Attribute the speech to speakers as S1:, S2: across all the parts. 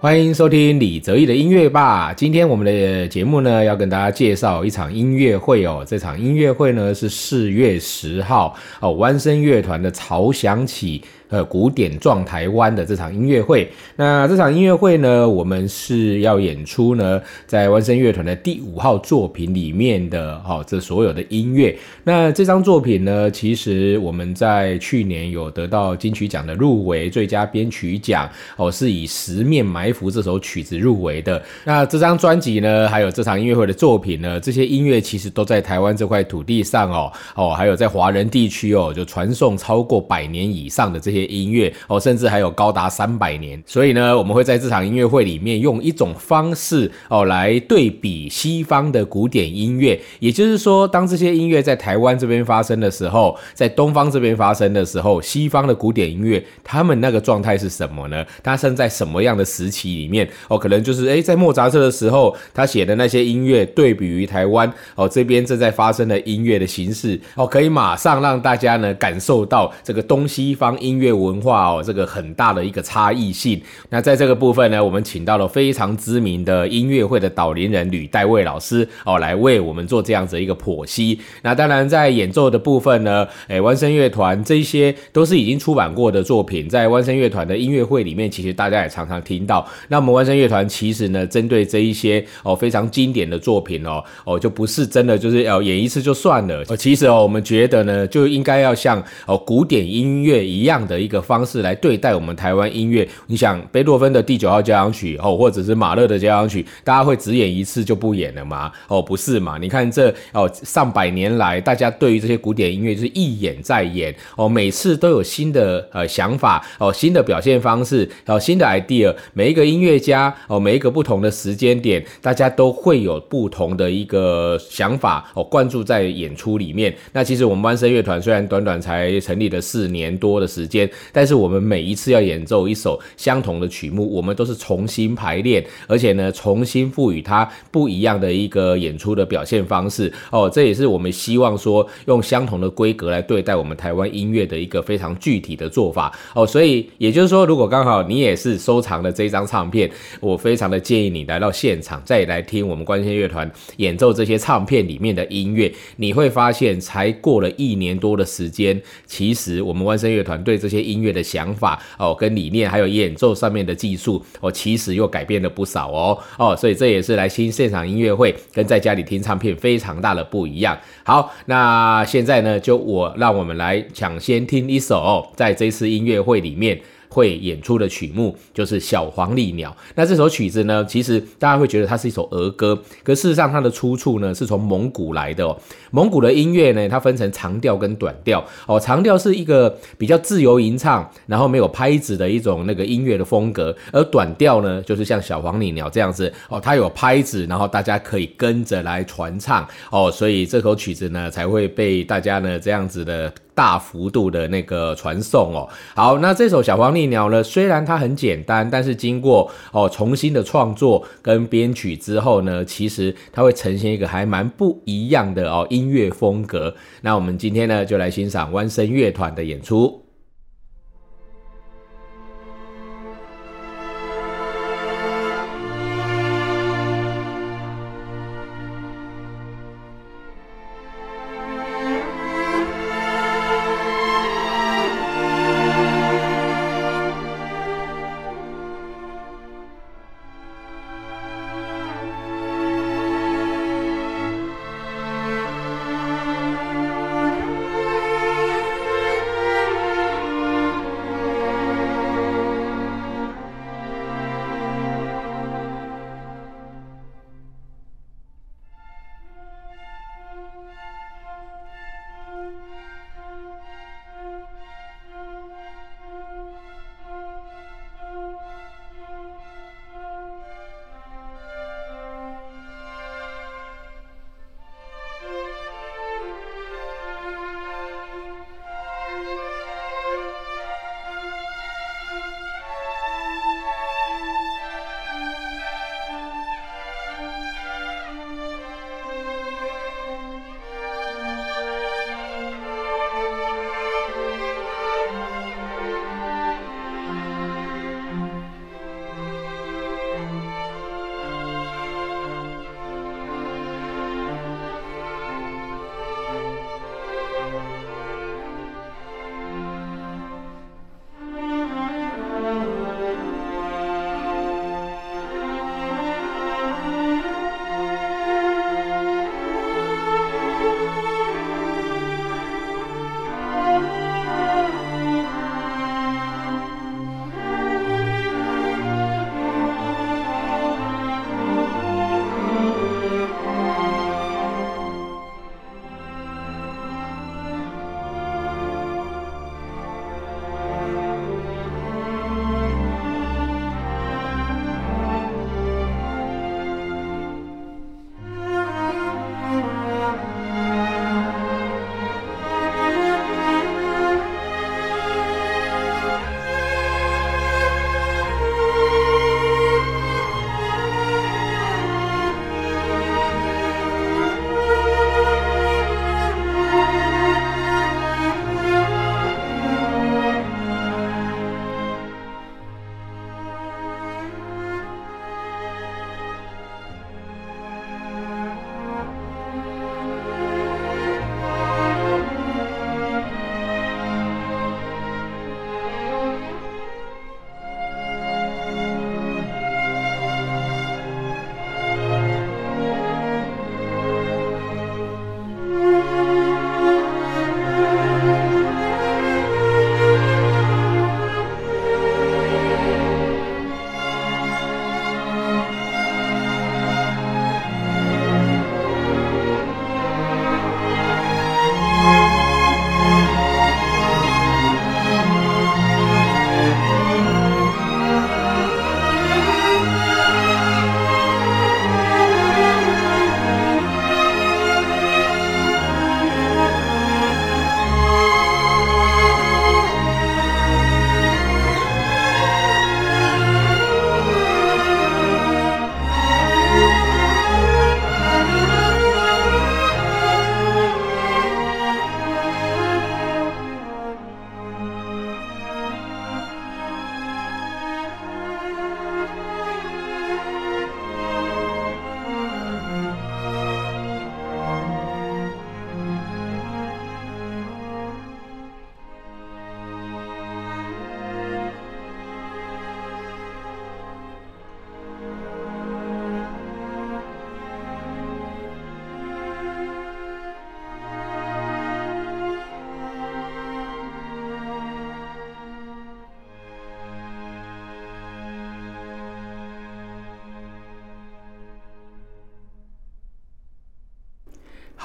S1: 欢迎收听李泽毅的音乐吧。今天我们的节目呢，要跟大家介绍一场音乐会哦。这场音乐会呢是四月十号哦，弯声乐团的《潮响起》。呃，古典撞台湾的这场音乐会，那这场音乐会呢，我们是要演出呢，在万声乐团的第五号作品里面的哦，这所有的音乐。那这张作品呢，其实我们在去年有得到金曲奖的入围，最佳编曲奖哦，是以《十面埋伏》这首曲子入围的。那这张专辑呢，还有这场音乐会的作品呢，这些音乐其实都在台湾这块土地上哦哦，还有在华人地区哦，就传颂超过百年以上的这些。音乐哦，甚至还有高达三百年，所以呢，我们会在这场音乐会里面用一种方式哦来对比西方的古典音乐，也就是说，当这些音乐在台湾这边发生的时候，在东方这边发生的时候，西方的古典音乐他们那个状态是什么呢？它生在什么样的时期里面？哦，可能就是诶，在莫扎特的时候，他写的那些音乐对比于台湾哦这边正在发生的音乐的形式哦，可以马上让大家呢感受到这个东西方音乐。文化哦，这个很大的一个差异性。那在这个部分呢，我们请到了非常知名的音乐会的导聆人吕代卫老师哦，来为我们做这样子一个剖析。那当然，在演奏的部分呢，诶，弯声乐团这些都是已经出版过的作品，在弯声乐团的音乐会里面，其实大家也常常听到。那我们弯声乐团其实呢，针对这一些哦非常经典的作品哦哦，就不是真的就是要演一次就算了。哦，其实哦，我们觉得呢，就应该要像哦古典音乐一样的。一个方式来对待我们台湾音乐，你想贝多芬的第九号交响曲哦，或者是马勒的交响曲，大家会只演一次就不演了吗？哦，不是嘛？你看这哦，上百年来，大家对于这些古典音乐就是一演再演哦，每次都有新的呃想法哦，新的表现方式哦，新的 idea。每一个音乐家哦，每一个不同的时间点，大家都会有不同的一个想法哦，灌注在演出里面。那其实我们湾声乐团虽然短短才成立了四年多的时间。但是我们每一次要演奏一首相同的曲目，我们都是重新排练，而且呢，重新赋予它不一样的一个演出的表现方式哦。这也是我们希望说用相同的规格来对待我们台湾音乐的一个非常具体的做法哦。所以也就是说，如果刚好你也是收藏了这张唱片，我非常的建议你来到现场再来听我们关心乐团演奏这些唱片里面的音乐，你会发现才过了一年多的时间，其实我们万声乐团对这些。音乐的想法哦，跟理念，还有演奏上面的技术哦，其实又改变了不少哦哦，所以这也是来听现场音乐会跟在家里听唱片非常大的不一样。好，那现在呢，就我让我们来抢先听一首，在这次音乐会里面。会演出的曲目就是《小黄鹂鸟》。那这首曲子呢，其实大家会觉得它是一首儿歌，可事实上它的出处呢是从蒙古来的哦。蒙古的音乐呢，它分成长调跟短调哦。长调是一个比较自由吟唱，然后没有拍子的一种那个音乐的风格，而短调呢，就是像《小黄鹂鸟》这样子哦，它有拍子，然后大家可以跟着来传唱哦，所以这首曲子呢才会被大家呢这样子的。大幅度的那个传送哦，好，那这首小黄鹂鸟呢，虽然它很简单，但是经过哦重新的创作跟编曲之后呢，其实它会呈现一个还蛮不一样的哦音乐风格。那我们今天呢，就来欣赏弯声乐团的演出。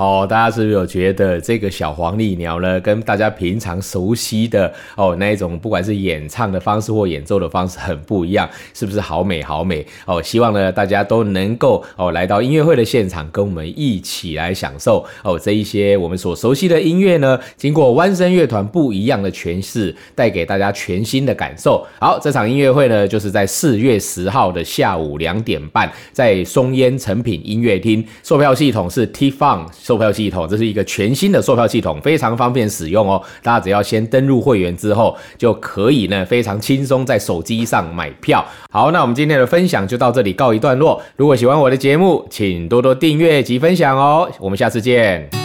S1: 好，大家是不是有觉得这个小黄鹂鸟呢，跟大家平常熟悉的哦那一种，不管是演唱的方式或演奏的方式很不一样，是不是好美好美哦？希望呢大家都能够哦来到音乐会的现场，跟我们一起来享受哦这一些我们所熟悉的音乐呢，经过弯声乐团不一样的诠释，带给大家全新的感受。好，这场音乐会呢，就是在四月十号的下午两点半，在松烟成品音乐厅，售票系统是 T Fun。售票系统，这是一个全新的售票系统，非常方便使用哦。大家只要先登录会员之后，就可以呢非常轻松在手机上买票。好，那我们今天的分享就到这里告一段落。如果喜欢我的节目，请多多订阅及分享哦。我们下次见。